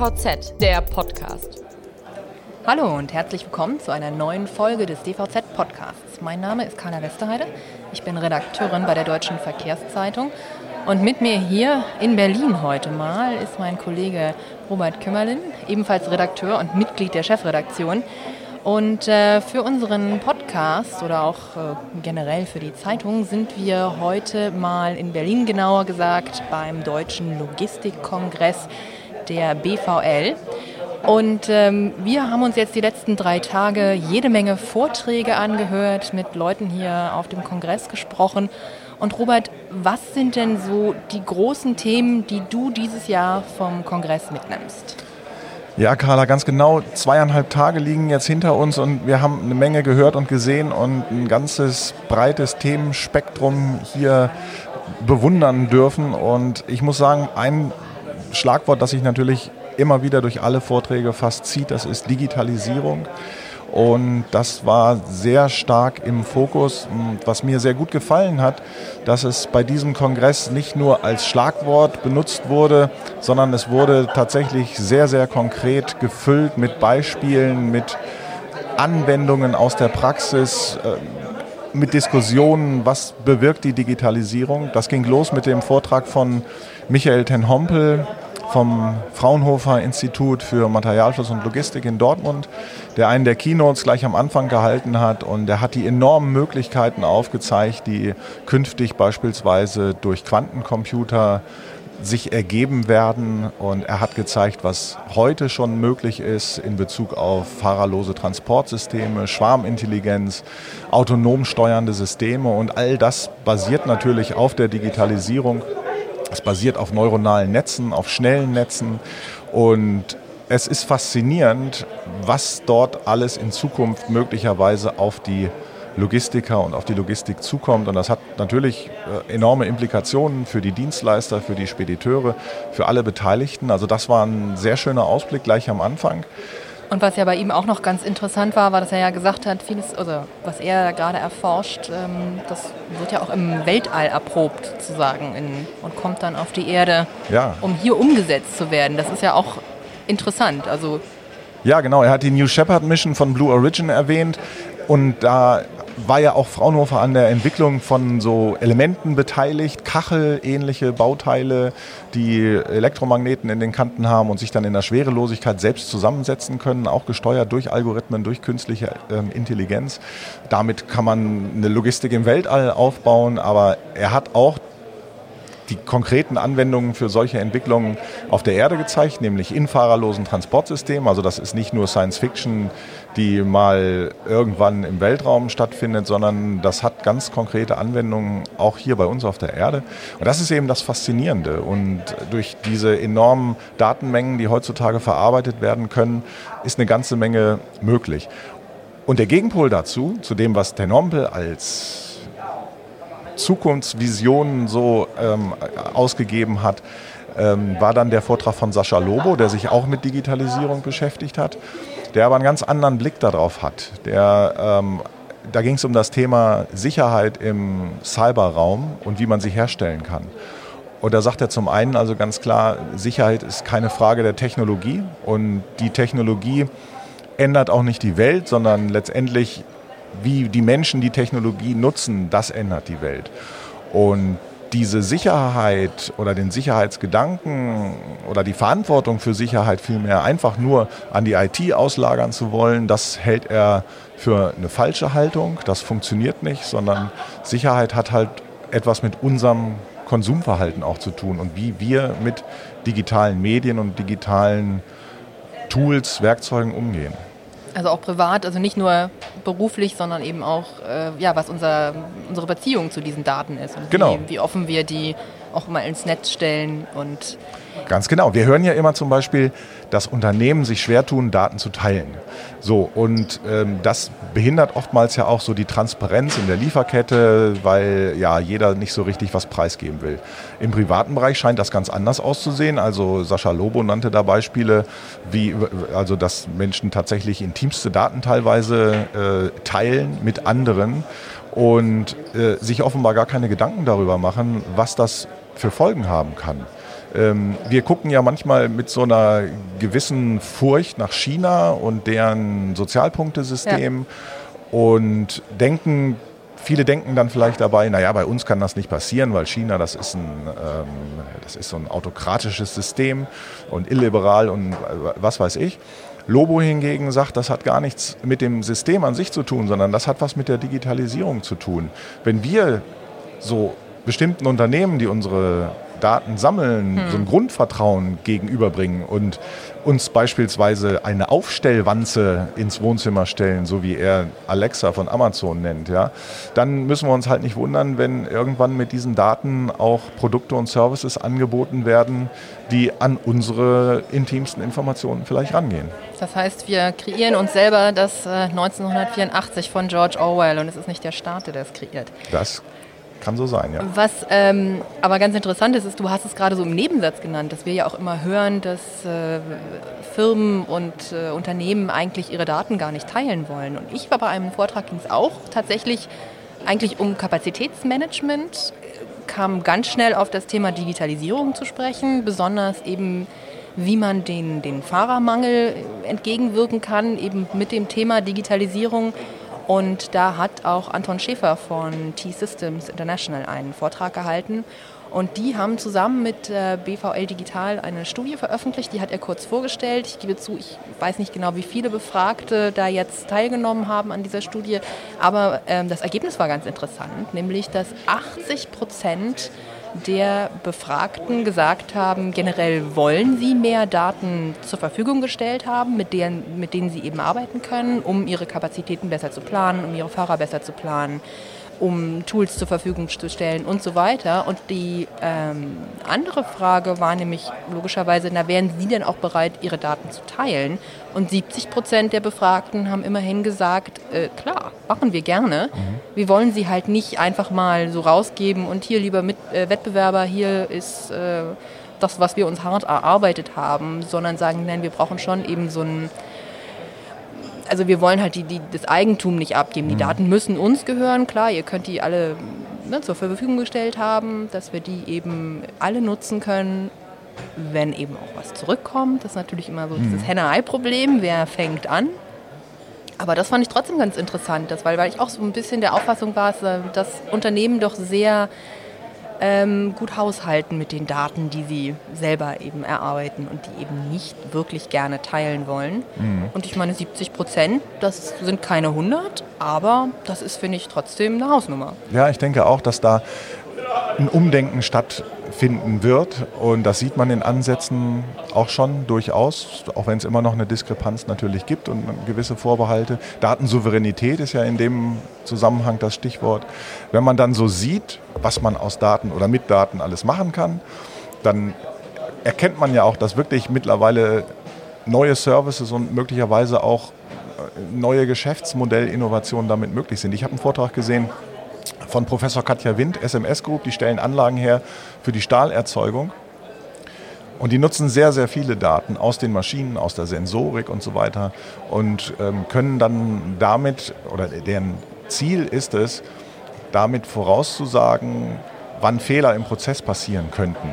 DVZ, der Podcast. Hallo und herzlich willkommen zu einer neuen Folge des DVZ Podcasts. Mein Name ist Carla Westerheide. Ich bin Redakteurin bei der Deutschen Verkehrszeitung. Und mit mir hier in Berlin heute mal ist mein Kollege Robert Kümmerlin, ebenfalls Redakteur und Mitglied der Chefredaktion. Und äh, für unseren Podcast oder auch äh, generell für die Zeitung sind wir heute mal in Berlin genauer gesagt beim Deutschen Logistikkongress der BVL. Und ähm, wir haben uns jetzt die letzten drei Tage jede Menge Vorträge angehört, mit Leuten hier auf dem Kongress gesprochen. Und Robert, was sind denn so die großen Themen, die du dieses Jahr vom Kongress mitnimmst? Ja, Carla, ganz genau. Zweieinhalb Tage liegen jetzt hinter uns und wir haben eine Menge gehört und gesehen und ein ganzes breites Themenspektrum hier bewundern dürfen. Und ich muss sagen, ein Schlagwort, das sich natürlich immer wieder durch alle Vorträge fast zieht, das ist Digitalisierung. Und das war sehr stark im Fokus. Was mir sehr gut gefallen hat, dass es bei diesem Kongress nicht nur als Schlagwort benutzt wurde, sondern es wurde tatsächlich sehr, sehr konkret gefüllt mit Beispielen, mit Anwendungen aus der Praxis, äh, mit Diskussionen, was bewirkt die Digitalisierung. Das ging los mit dem Vortrag von Michael Ten Hompel, vom Fraunhofer Institut für Materialfluss und Logistik in Dortmund, der einen der Keynotes gleich am Anfang gehalten hat und der hat die enormen Möglichkeiten aufgezeigt, die künftig beispielsweise durch Quantencomputer sich ergeben werden. Und er hat gezeigt, was heute schon möglich ist in Bezug auf fahrerlose Transportsysteme, Schwarmintelligenz, autonom steuernde Systeme. Und all das basiert natürlich auf der Digitalisierung es basiert auf neuronalen Netzen, auf schnellen Netzen und es ist faszinierend, was dort alles in Zukunft möglicherweise auf die Logistiker und auf die Logistik zukommt. Und das hat natürlich äh, enorme Implikationen für die Dienstleister, für die Spediteure, für alle Beteiligten. Also das war ein sehr schöner Ausblick gleich am Anfang. Und was ja bei ihm auch noch ganz interessant war, war, dass er ja gesagt hat, vieles, also was er gerade erforscht, ähm, das wird ja auch im Weltall erprobt, sozusagen, in, und kommt dann auf die Erde, ja. um hier umgesetzt zu werden. Das ist ja auch interessant. Also ja, genau. Er hat die New Shepard Mission von Blue Origin erwähnt. Und da war ja auch Fraunhofer an der Entwicklung von so Elementen beteiligt, Kachel-ähnliche Bauteile, die Elektromagneten in den Kanten haben und sich dann in der Schwerelosigkeit selbst zusammensetzen können, auch gesteuert durch Algorithmen, durch künstliche ähm, Intelligenz. Damit kann man eine Logistik im Weltall aufbauen, aber er hat auch die konkreten Anwendungen für solche Entwicklungen auf der Erde gezeigt, nämlich in fahrerlosen Transportsystemen. Also das ist nicht nur Science Fiction, die mal irgendwann im Weltraum stattfindet, sondern das hat ganz konkrete Anwendungen auch hier bei uns auf der Erde. Und das ist eben das Faszinierende. Und durch diese enormen Datenmengen, die heutzutage verarbeitet werden können, ist eine ganze Menge möglich. Und der Gegenpol dazu, zu dem, was Tenompel als Zukunftsvisionen so ähm, ausgegeben hat, ähm, war dann der Vortrag von Sascha Lobo, der sich auch mit Digitalisierung beschäftigt hat, der aber einen ganz anderen Blick darauf hat. Der, ähm, da ging es um das Thema Sicherheit im Cyberraum und wie man sie herstellen kann. Und da sagt er zum einen also ganz klar, Sicherheit ist keine Frage der Technologie und die Technologie ändert auch nicht die Welt, sondern letztendlich wie die Menschen die Technologie nutzen, das ändert die Welt. Und diese Sicherheit oder den Sicherheitsgedanken oder die Verantwortung für Sicherheit vielmehr einfach nur an die IT auslagern zu wollen, das hält er für eine falsche Haltung. Das funktioniert nicht, sondern Sicherheit hat halt etwas mit unserem Konsumverhalten auch zu tun und wie wir mit digitalen Medien und digitalen Tools, Werkzeugen umgehen. Also auch privat, also nicht nur beruflich, sondern eben auch, äh, ja, was unser, unsere Beziehung zu diesen Daten ist. Und genau. Wie, wie offen wir die auch mal ins Netz stellen und Ganz genau. Wir hören ja immer zum Beispiel, dass Unternehmen sich schwer tun, Daten zu teilen. So, und ähm, das behindert oftmals ja auch so die Transparenz in der Lieferkette, weil ja jeder nicht so richtig was preisgeben will. Im privaten Bereich scheint das ganz anders auszusehen. Also Sascha Lobo nannte da Beispiele, wie also dass Menschen tatsächlich intimste Daten teilweise äh, teilen mit anderen und äh, sich offenbar gar keine Gedanken darüber machen, was das für Folgen haben kann. Ähm, wir gucken ja manchmal mit so einer gewissen Furcht nach China und deren Sozialpunktesystem ja. und denken, Viele denken dann vielleicht dabei, naja, bei uns kann das nicht passieren, weil China, das ist, ein, ähm, das ist so ein autokratisches System und illiberal und was weiß ich. Lobo hingegen sagt, das hat gar nichts mit dem System an sich zu tun, sondern das hat was mit der Digitalisierung zu tun. Wenn wir so bestimmten Unternehmen, die unsere Daten sammeln, hm. so ein Grundvertrauen gegenüberbringen und uns beispielsweise eine Aufstellwanze ins Wohnzimmer stellen, so wie er Alexa von Amazon nennt, ja, dann müssen wir uns halt nicht wundern, wenn irgendwann mit diesen Daten auch Produkte und Services angeboten werden, die an unsere intimsten Informationen vielleicht rangehen. Das heißt, wir kreieren uns selber das 1984 äh, von George Orwell und es ist nicht der Staat, der das kreiert. Das kann so sein, ja. Was ähm, aber ganz interessant ist, ist, du hast es gerade so im Nebensatz genannt, dass wir ja auch immer hören, dass äh, Firmen und äh, Unternehmen eigentlich ihre Daten gar nicht teilen wollen. Und ich war bei einem Vortrag, ging es auch tatsächlich eigentlich um Kapazitätsmanagement, kam ganz schnell auf das Thema Digitalisierung zu sprechen, besonders eben wie man den, den Fahrermangel entgegenwirken kann, eben mit dem Thema Digitalisierung und da hat auch Anton Schäfer von T-Systems International einen Vortrag gehalten. Und die haben zusammen mit äh, BVL Digital eine Studie veröffentlicht, die hat er kurz vorgestellt. Ich gebe zu, ich weiß nicht genau, wie viele Befragte da jetzt teilgenommen haben an dieser Studie, aber ähm, das Ergebnis war ganz interessant, nämlich dass 80 Prozent der Befragten gesagt haben, generell wollen sie mehr Daten zur Verfügung gestellt haben, mit denen, mit denen sie eben arbeiten können, um ihre Kapazitäten besser zu planen, um ihre Fahrer besser zu planen um Tools zur Verfügung zu stellen und so weiter. Und die ähm, andere Frage war nämlich logischerweise, na, wären Sie denn auch bereit, Ihre Daten zu teilen? Und 70 Prozent der Befragten haben immerhin gesagt, äh, klar, machen wir gerne. Mhm. Wir wollen sie halt nicht einfach mal so rausgeben und hier, lieber Mit äh, Wettbewerber, hier ist äh, das, was wir uns hart erarbeitet haben, sondern sagen, nein, wir brauchen schon eben so ein also wir wollen halt die, die, das Eigentum nicht abgeben. Die mhm. Daten müssen uns gehören, klar, ihr könnt die alle ne, zur Verfügung gestellt haben, dass wir die eben alle nutzen können, wenn eben auch was zurückkommt. Das ist natürlich immer so mhm. dieses Henne-Ei-Problem, wer fängt an. Aber das fand ich trotzdem ganz interessant, das, weil, weil ich auch so ein bisschen der Auffassung war, dass Unternehmen doch sehr ähm, gut haushalten mit den Daten, die sie selber eben erarbeiten und die eben nicht wirklich gerne teilen wollen. Mhm. Und ich meine, 70 Prozent, das sind keine 100, aber das ist, finde ich, trotzdem eine Hausnummer. Ja, ich denke auch, dass da ein Umdenken stattfinden wird. Und das sieht man in Ansätzen auch schon durchaus, auch wenn es immer noch eine Diskrepanz natürlich gibt und gewisse Vorbehalte. Datensouveränität ist ja in dem Zusammenhang das Stichwort. Wenn man dann so sieht, was man aus Daten oder mit Daten alles machen kann, dann erkennt man ja auch, dass wirklich mittlerweile neue Services und möglicherweise auch äh, neue Geschäftsmodellinnovationen damit möglich sind. Ich habe einen Vortrag gesehen, von Professor Katja Wind, SMS Group. Die stellen Anlagen her für die Stahlerzeugung. Und die nutzen sehr, sehr viele Daten aus den Maschinen, aus der Sensorik und so weiter und ähm, können dann damit, oder deren Ziel ist es, damit vorauszusagen, wann Fehler im Prozess passieren könnten.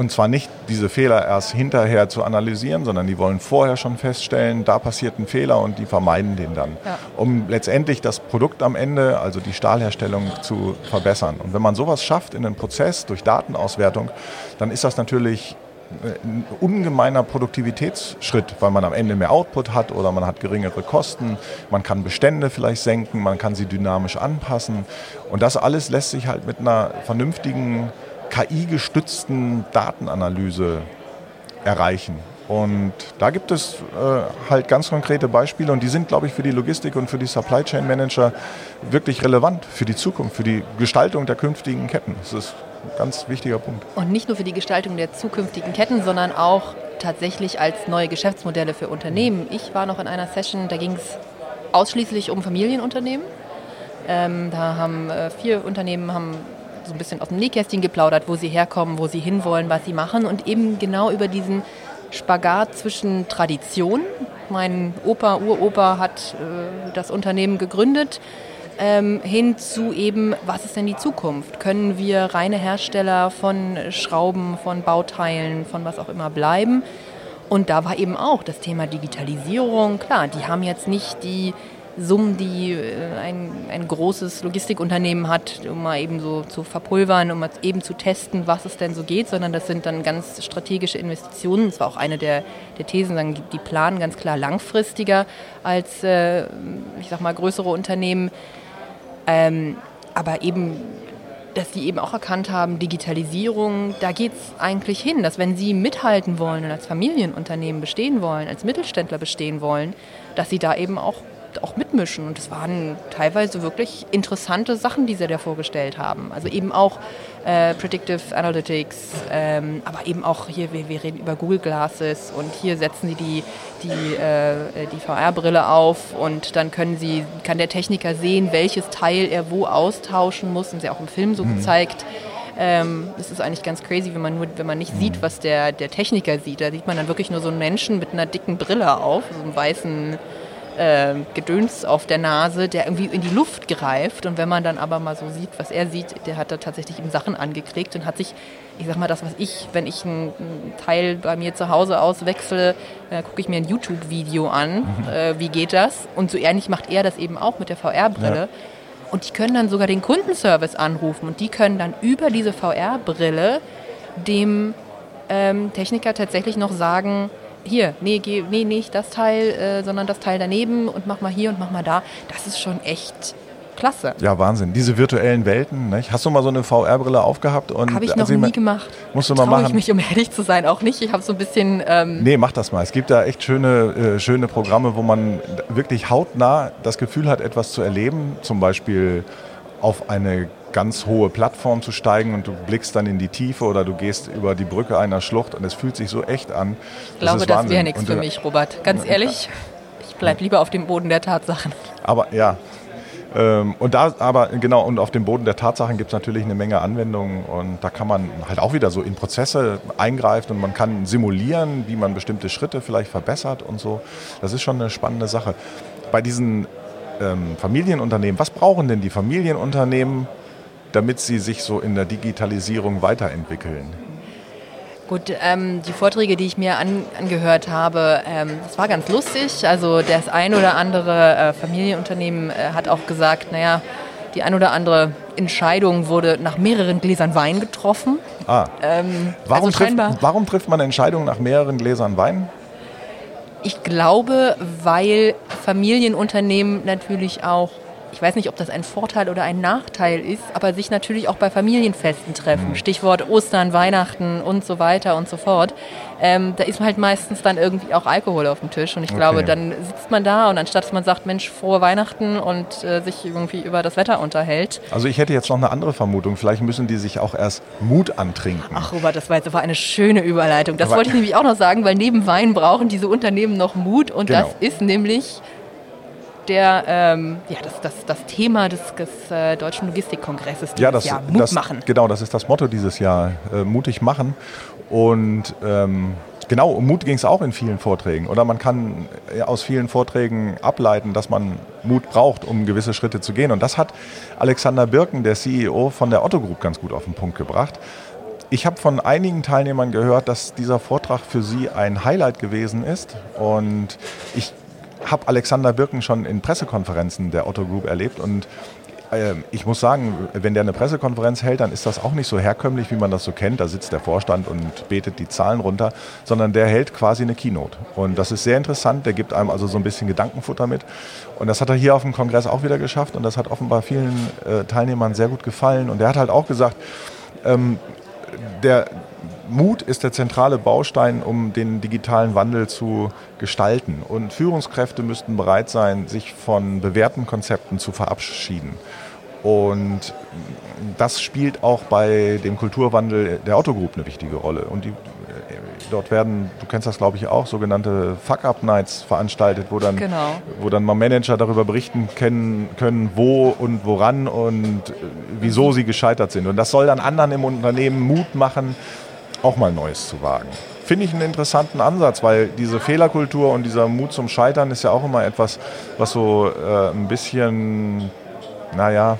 Und zwar nicht diese Fehler erst hinterher zu analysieren, sondern die wollen vorher schon feststellen, da passiert ein Fehler und die vermeiden den dann, ja. um letztendlich das Produkt am Ende, also die Stahlherstellung, zu verbessern. Und wenn man sowas schafft in einem Prozess durch Datenauswertung, dann ist das natürlich ein ungemeiner Produktivitätsschritt, weil man am Ende mehr Output hat oder man hat geringere Kosten, man kann Bestände vielleicht senken, man kann sie dynamisch anpassen und das alles lässt sich halt mit einer vernünftigen KI-gestützten Datenanalyse erreichen. Und da gibt es äh, halt ganz konkrete Beispiele und die sind, glaube ich, für die Logistik und für die Supply Chain Manager wirklich relevant für die Zukunft, für die Gestaltung der künftigen Ketten. Das ist ein ganz wichtiger Punkt. Und nicht nur für die Gestaltung der zukünftigen Ketten, sondern auch tatsächlich als neue Geschäftsmodelle für Unternehmen. Ich war noch in einer Session, da ging es ausschließlich um Familienunternehmen. Ähm, da haben äh, vier Unternehmen haben so ein bisschen aus dem Nähkästchen geplaudert, wo sie herkommen, wo sie hinwollen, was sie machen und eben genau über diesen Spagat zwischen Tradition. Mein Opa, Uropa hat äh, das Unternehmen gegründet. ähm, hin zu eben, was ist denn die Zukunft? Können wir reine Hersteller von Schrauben, von Bauteilen, von was auch immer bleiben? Und da war eben auch das Thema Digitalisierung. Klar, die haben jetzt nicht die Summen, die äh, ein, ein großes Logistikunternehmen hat, um mal eben so zu verpulvern, um mal eben zu testen, was es denn so geht, sondern das sind dann ganz strategische Investitionen. Das war auch eine der, der Thesen, die planen ganz klar langfristiger als, äh, ich sag mal, größere Unternehmen. Ähm, aber eben dass sie eben auch erkannt haben, Digitalisierung, da geht es eigentlich hin, dass wenn sie mithalten wollen und als Familienunternehmen bestehen wollen, als Mittelständler bestehen wollen, dass sie da eben auch auch mitmischen. Und es waren teilweise wirklich interessante Sachen, die sie da vorgestellt haben. Also eben auch äh, Predictive Analytics, ähm, aber eben auch hier, wir, wir, reden über Google Glasses und hier setzen sie die, die, äh, die VR-Brille auf und dann können sie, kann der Techniker sehen, welches Teil er wo austauschen muss. Und sie auch im Film so mhm. gezeigt. Ähm, das ist eigentlich ganz crazy, wenn man, nur, wenn man nicht sieht, mhm. was der, der Techniker sieht. Da sieht man dann wirklich nur so einen Menschen mit einer dicken Brille auf, so einem weißen äh, Gedöns auf der Nase, der irgendwie in die Luft greift. Und wenn man dann aber mal so sieht, was er sieht, der hat da tatsächlich ihm Sachen angekriegt und hat sich, ich sag mal, das, was ich, wenn ich einen Teil bei mir zu Hause auswechsle, äh, gucke ich mir ein YouTube-Video an, mhm. äh, wie geht das? Und so ähnlich macht er das eben auch mit der VR-Brille. Ja. Und die können dann sogar den Kundenservice anrufen und die können dann über diese VR-Brille dem ähm, Techniker tatsächlich noch sagen, hier, nee, geh, nee, nicht das Teil, äh, sondern das Teil daneben und mach mal hier und mach mal da. Das ist schon echt klasse. Ja, Wahnsinn. Diese virtuellen Welten. Nicht? Hast du mal so eine VR-Brille aufgehabt? Habe ich noch also, nie gemacht. Musst du mal machen. ich mich, um ehrlich zu sein, auch nicht. Ich habe so ein bisschen... Ähm nee, mach das mal. Es gibt da echt schöne, äh, schöne Programme, wo man wirklich hautnah das Gefühl hat, etwas zu erleben. Zum Beispiel auf eine ganz hohe Plattform zu steigen und du blickst dann in die Tiefe oder du gehst über die Brücke einer Schlucht und es fühlt sich so echt an. Ich glaube, das, wäre nichts für mich, Robert. Ganz ehrlich, ich bleibe lieber auf dem Boden der Tatsachen. Aber ja. Ähm, und da aber genau, und auf dem Boden der Tatsachen gibt es natürlich eine Menge Anwendungen und da kann man halt auch wieder so in Prozesse eingreifen und man kann simulieren, wie man bestimmte Schritte vielleicht verbessert und so. Das ist schon eine spannende Sache. Bei diesen ähm, Familienunternehmen, was brauchen denn die Familienunternehmen damit sie sich so in der Digitalisierung weiterentwickeln? Gut, ähm, die Vorträge, die ich mir an, angehört habe, ähm, das war ganz lustig. Also das ein oder andere äh, Familienunternehmen äh, hat auch gesagt, naja, die ein oder andere Entscheidung wurde nach mehreren Gläsern Wein getroffen. Ah. Ähm, warum, also trifft, warum trifft man Entscheidungen nach mehreren Gläsern Wein? Ich glaube, weil Familienunternehmen natürlich auch ich weiß nicht, ob das ein Vorteil oder ein Nachteil ist, aber sich natürlich auch bei Familienfesten treffen. Mhm. Stichwort Ostern, Weihnachten und so weiter und so fort. Ähm, da ist halt meistens dann irgendwie auch Alkohol auf dem Tisch. Und ich okay. glaube, dann sitzt man da und anstatt dass man sagt, Mensch, frohe Weihnachten und äh, sich irgendwie über das Wetter unterhält. Also ich hätte jetzt noch eine andere Vermutung. Vielleicht müssen die sich auch erst Mut antrinken. Ach Robert, das war jetzt aber eine schöne Überleitung. Das aber wollte ich nämlich auch noch sagen, weil neben Wein brauchen diese Unternehmen noch Mut und genau. das ist nämlich der, ähm, ja, das, das, das Thema des, des äh, Deutschen Logistikkongresses dieses ja, das, Jahr. Mut das, machen. Genau, das ist das Motto dieses Jahr. Äh, mutig machen. Und ähm, genau, um Mut ging es auch in vielen Vorträgen. Oder man kann äh, aus vielen Vorträgen ableiten, dass man Mut braucht, um gewisse Schritte zu gehen. Und das hat Alexander Birken, der CEO von der Otto Group, ganz gut auf den Punkt gebracht. Ich habe von einigen Teilnehmern gehört, dass dieser Vortrag für sie ein Highlight gewesen ist. Und ich habe Alexander Birken schon in Pressekonferenzen der Otto Group erlebt und äh, ich muss sagen, wenn der eine Pressekonferenz hält, dann ist das auch nicht so herkömmlich, wie man das so kennt. Da sitzt der Vorstand und betet die Zahlen runter, sondern der hält quasi eine Keynote. Und das ist sehr interessant. Der gibt einem also so ein bisschen Gedankenfutter mit. Und das hat er hier auf dem Kongress auch wieder geschafft. Und das hat offenbar vielen äh, Teilnehmern sehr gut gefallen. Und er hat halt auch gesagt, ähm, der, Mut ist der zentrale Baustein, um den digitalen Wandel zu gestalten. Und Führungskräfte müssten bereit sein, sich von bewährten Konzepten zu verabschieden. Und das spielt auch bei dem Kulturwandel der Autogroup eine wichtige Rolle. Und die, dort werden, du kennst das glaube ich auch, sogenannte Fuck-Up-Nights veranstaltet, wo dann, genau. wo dann mal Manager darüber berichten können, können, wo und woran und wieso sie gescheitert sind. Und das soll dann anderen im Unternehmen Mut machen, auch mal Neues zu wagen. Finde ich einen interessanten Ansatz, weil diese Fehlerkultur und dieser Mut zum Scheitern ist ja auch immer etwas, was so äh, ein bisschen naja,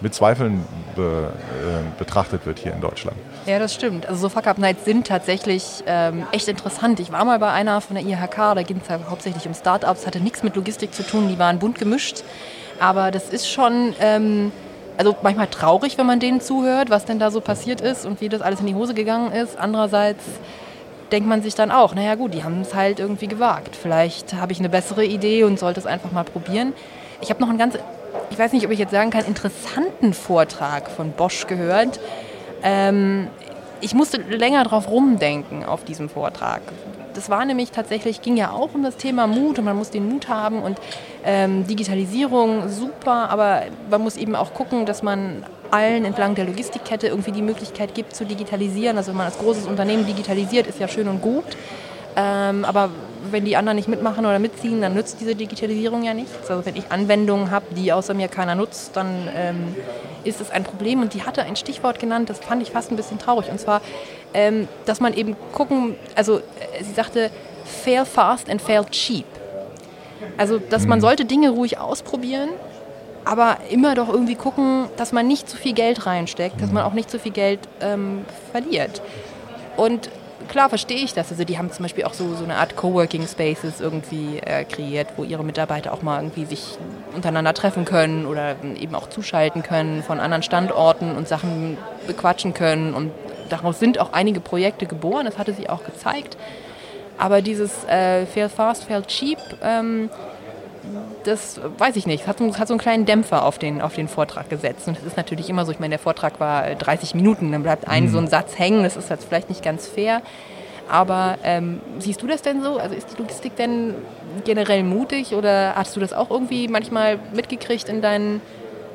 mit Zweifeln be, äh, betrachtet wird hier in Deutschland. Ja, das stimmt. Also so Fuck-Up-Nights sind tatsächlich ähm, echt interessant. Ich war mal bei einer von der IHK, da ging es ja hauptsächlich um Startups, hatte nichts mit Logistik zu tun, die waren bunt gemischt. Aber das ist schon, ähm, also manchmal traurig, wenn man denen zuhört, was denn da so passiert ist und wie das alles in die Hose gegangen ist. Andererseits denkt man sich dann auch, naja gut, die haben es halt irgendwie gewagt. Vielleicht habe ich eine bessere Idee und sollte es einfach mal probieren. Ich habe noch einen ganz, ich weiß nicht, ob ich jetzt sagen kann, interessanten Vortrag von Bosch gehört. Ähm, ich musste länger drauf rumdenken auf diesem Vortrag. Das war nämlich tatsächlich, ging ja auch um das Thema Mut und man muss den Mut haben und ähm, Digitalisierung super, aber man muss eben auch gucken, dass man allen entlang der Logistikkette irgendwie die Möglichkeit gibt zu digitalisieren. Also wenn man als großes Unternehmen digitalisiert, ist ja schön und gut. Ähm, aber wenn die anderen nicht mitmachen oder mitziehen, dann nützt diese Digitalisierung ja nichts. Also wenn ich Anwendungen habe, die außer mir keiner nutzt, dann ähm, ist es ein Problem. Und die hatte ein Stichwort genannt, das fand ich fast ein bisschen traurig. Und zwar, ähm, dass man eben gucken, also äh, sie sagte, fail fast and fail cheap. Also, dass man mhm. sollte Dinge ruhig ausprobieren, aber immer doch irgendwie gucken, dass man nicht zu viel Geld reinsteckt, dass man auch nicht zu viel Geld ähm, verliert. Und klar verstehe ich das. Also die haben zum Beispiel auch so, so eine Art Coworking Spaces irgendwie äh, kreiert, wo ihre Mitarbeiter auch mal irgendwie sich untereinander treffen können oder eben auch zuschalten können von anderen Standorten und Sachen bequatschen können. Und daraus sind auch einige Projekte geboren, das hatte sie auch gezeigt. Aber dieses äh, Fail Fast, Fail Cheap, ähm, das weiß ich nicht, hat, hat so einen kleinen Dämpfer auf den, auf den Vortrag gesetzt. Und das ist natürlich immer so, ich meine, der Vortrag war 30 Minuten, dann bleibt ein mhm. so ein Satz hängen, das ist jetzt vielleicht nicht ganz fair. Aber ähm, siehst du das denn so? Also ist die Logistik denn generell mutig oder hast du das auch irgendwie manchmal mitgekriegt in deinen,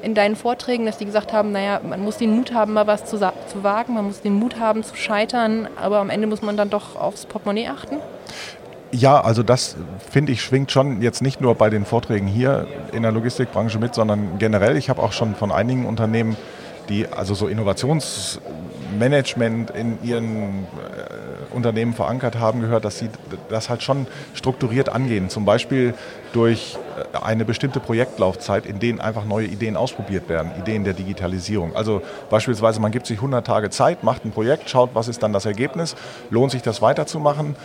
in deinen Vorträgen, dass die gesagt haben, naja, man muss den Mut haben, mal was zu, zu wagen, man muss den Mut haben zu scheitern, aber am Ende muss man dann doch aufs Portemonnaie achten? Ja, also das finde ich schwingt schon jetzt nicht nur bei den Vorträgen hier in der Logistikbranche mit, sondern generell. Ich habe auch schon von einigen Unternehmen, die also so Innovationsmanagement in ihren äh, Unternehmen verankert haben, gehört, dass sie das halt schon strukturiert angehen. Zum Beispiel durch äh, eine bestimmte Projektlaufzeit, in denen einfach neue Ideen ausprobiert werden, Ideen der Digitalisierung. Also beispielsweise, man gibt sich 100 Tage Zeit, macht ein Projekt, schaut, was ist dann das Ergebnis, lohnt sich das weiterzumachen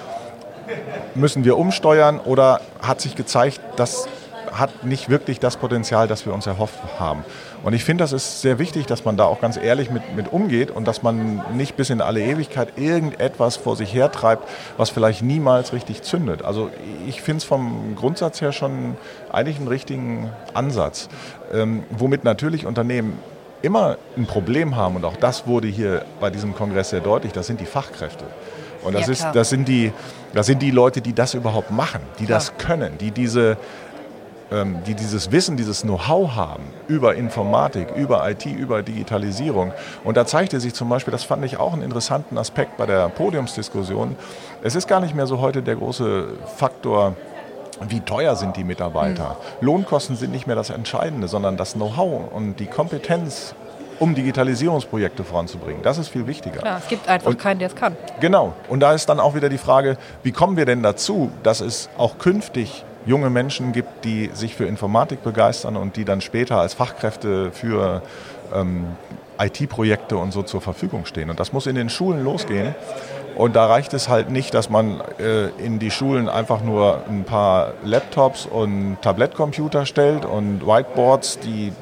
müssen wir umsteuern oder hat sich gezeigt, das hat nicht wirklich das Potenzial, das wir uns erhofft haben. Und ich finde, das ist sehr wichtig, dass man da auch ganz ehrlich mit, mit umgeht und dass man nicht bis in alle Ewigkeit irgendetwas vor sich hertreibt, was vielleicht niemals richtig zündet. Also ich finde es vom Grundsatz her schon eigentlich einen richtigen Ansatz, ähm, womit natürlich Unternehmen immer ein Problem haben und auch das wurde hier bei diesem Kongress sehr deutlich, das sind die Fachkräfte. Und das, ja, ist, das, sind die, das sind die Leute, die das überhaupt machen, die klar. das können, die, diese, ähm, die dieses Wissen, dieses Know-how haben über Informatik, über IT, über Digitalisierung. Und da zeigte sich zum Beispiel, das fand ich auch einen interessanten Aspekt bei der Podiumsdiskussion, es ist gar nicht mehr so heute der große Faktor, wie teuer sind die Mitarbeiter? Mhm. Lohnkosten sind nicht mehr das Entscheidende, sondern das Know-how und die Kompetenz um Digitalisierungsprojekte voranzubringen. Das ist viel wichtiger. Klar, es gibt einfach und, keinen, der es kann. Genau. Und da ist dann auch wieder die Frage, wie kommen wir denn dazu, dass es auch künftig junge Menschen gibt, die sich für Informatik begeistern und die dann später als Fachkräfte für ähm, IT-Projekte und so zur Verfügung stehen. Und das muss in den Schulen losgehen. Und da reicht es halt nicht, dass man äh, in die Schulen einfach nur ein paar Laptops und Tablettcomputer stellt und Whiteboards, die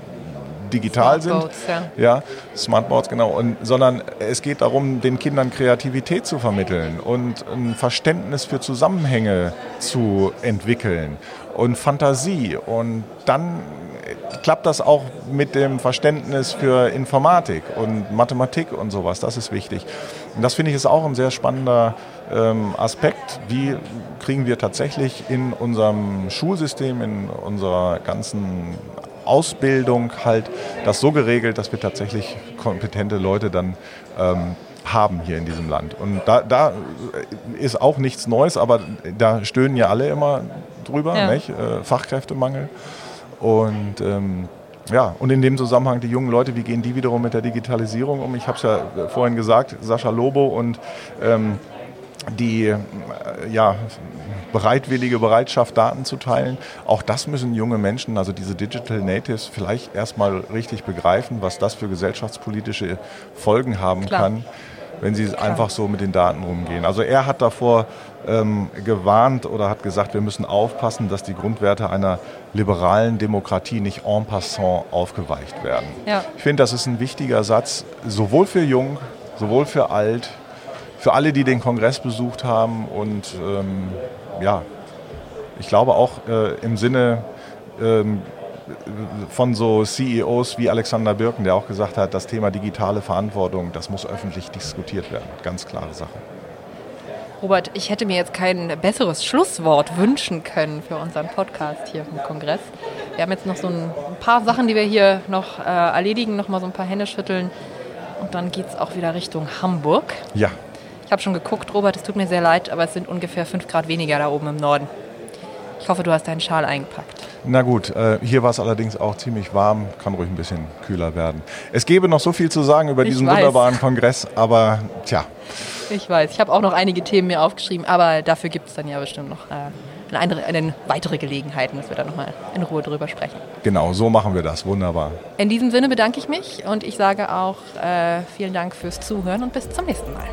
digital sind. Ja. ja, Smartboards, genau. Und, sondern es geht darum, den Kindern Kreativität zu vermitteln und ein Verständnis für Zusammenhänge zu entwickeln und Fantasie. Und dann klappt das auch mit dem Verständnis für Informatik und Mathematik und sowas. Das ist wichtig. Und das finde ich ist auch ein sehr spannender ähm, Aspekt. Wie kriegen wir tatsächlich in unserem Schulsystem, in unserer ganzen Ausbildung halt das so geregelt, dass wir tatsächlich kompetente Leute dann ähm, haben hier in diesem Land. Und da, da, ist auch nichts Neues, aber da stöhnen ja alle immer drüber, ja. Äh, Fachkräftemangel. Und ähm, ja, und in dem Zusammenhang die jungen Leute, wie gehen die wiederum mit der Digitalisierung um? Ich habe es ja vorhin gesagt, Sascha Lobo und ähm, die äh, ja, bereitwillige Bereitschaft, Daten zu teilen. Auch das müssen junge Menschen, also diese Digital Natives, vielleicht erstmal richtig begreifen, was das für gesellschaftspolitische Folgen haben Klar. kann, wenn sie Klar. einfach so mit den Daten umgehen. Also er hat davor ähm, gewarnt oder hat gesagt, wir müssen aufpassen, dass die Grundwerte einer liberalen Demokratie nicht en passant aufgeweicht werden. Ja. Ich finde, das ist ein wichtiger Satz, sowohl für Jung, sowohl für Alt, für alle, die den Kongress besucht haben und ähm, ja, ich glaube auch äh, im Sinne ähm, von so CEOs wie Alexander Birken, der auch gesagt hat, das Thema digitale Verantwortung, das muss öffentlich diskutiert werden. Ganz klare Sache. Robert, ich hätte mir jetzt kein besseres Schlusswort wünschen können für unseren Podcast hier vom Kongress. Wir haben jetzt noch so ein paar Sachen, die wir hier noch äh, erledigen, noch mal so ein paar Hände schütteln und dann geht es auch wieder Richtung Hamburg. Ja, ich habe schon geguckt, Robert, es tut mir sehr leid, aber es sind ungefähr 5 Grad weniger da oben im Norden. Ich hoffe, du hast deinen Schal eingepackt. Na gut, äh, hier war es allerdings auch ziemlich warm, kann ruhig ein bisschen kühler werden. Es gäbe noch so viel zu sagen über ich diesen weiß. wunderbaren Kongress, aber tja. Ich weiß, ich habe auch noch einige Themen mir aufgeschrieben, aber dafür gibt es dann ja bestimmt noch äh, eine, eine, weitere Gelegenheiten, dass wir da nochmal in Ruhe drüber sprechen. Genau, so machen wir das. Wunderbar. In diesem Sinne bedanke ich mich und ich sage auch äh, vielen Dank fürs Zuhören und bis zum nächsten Mal.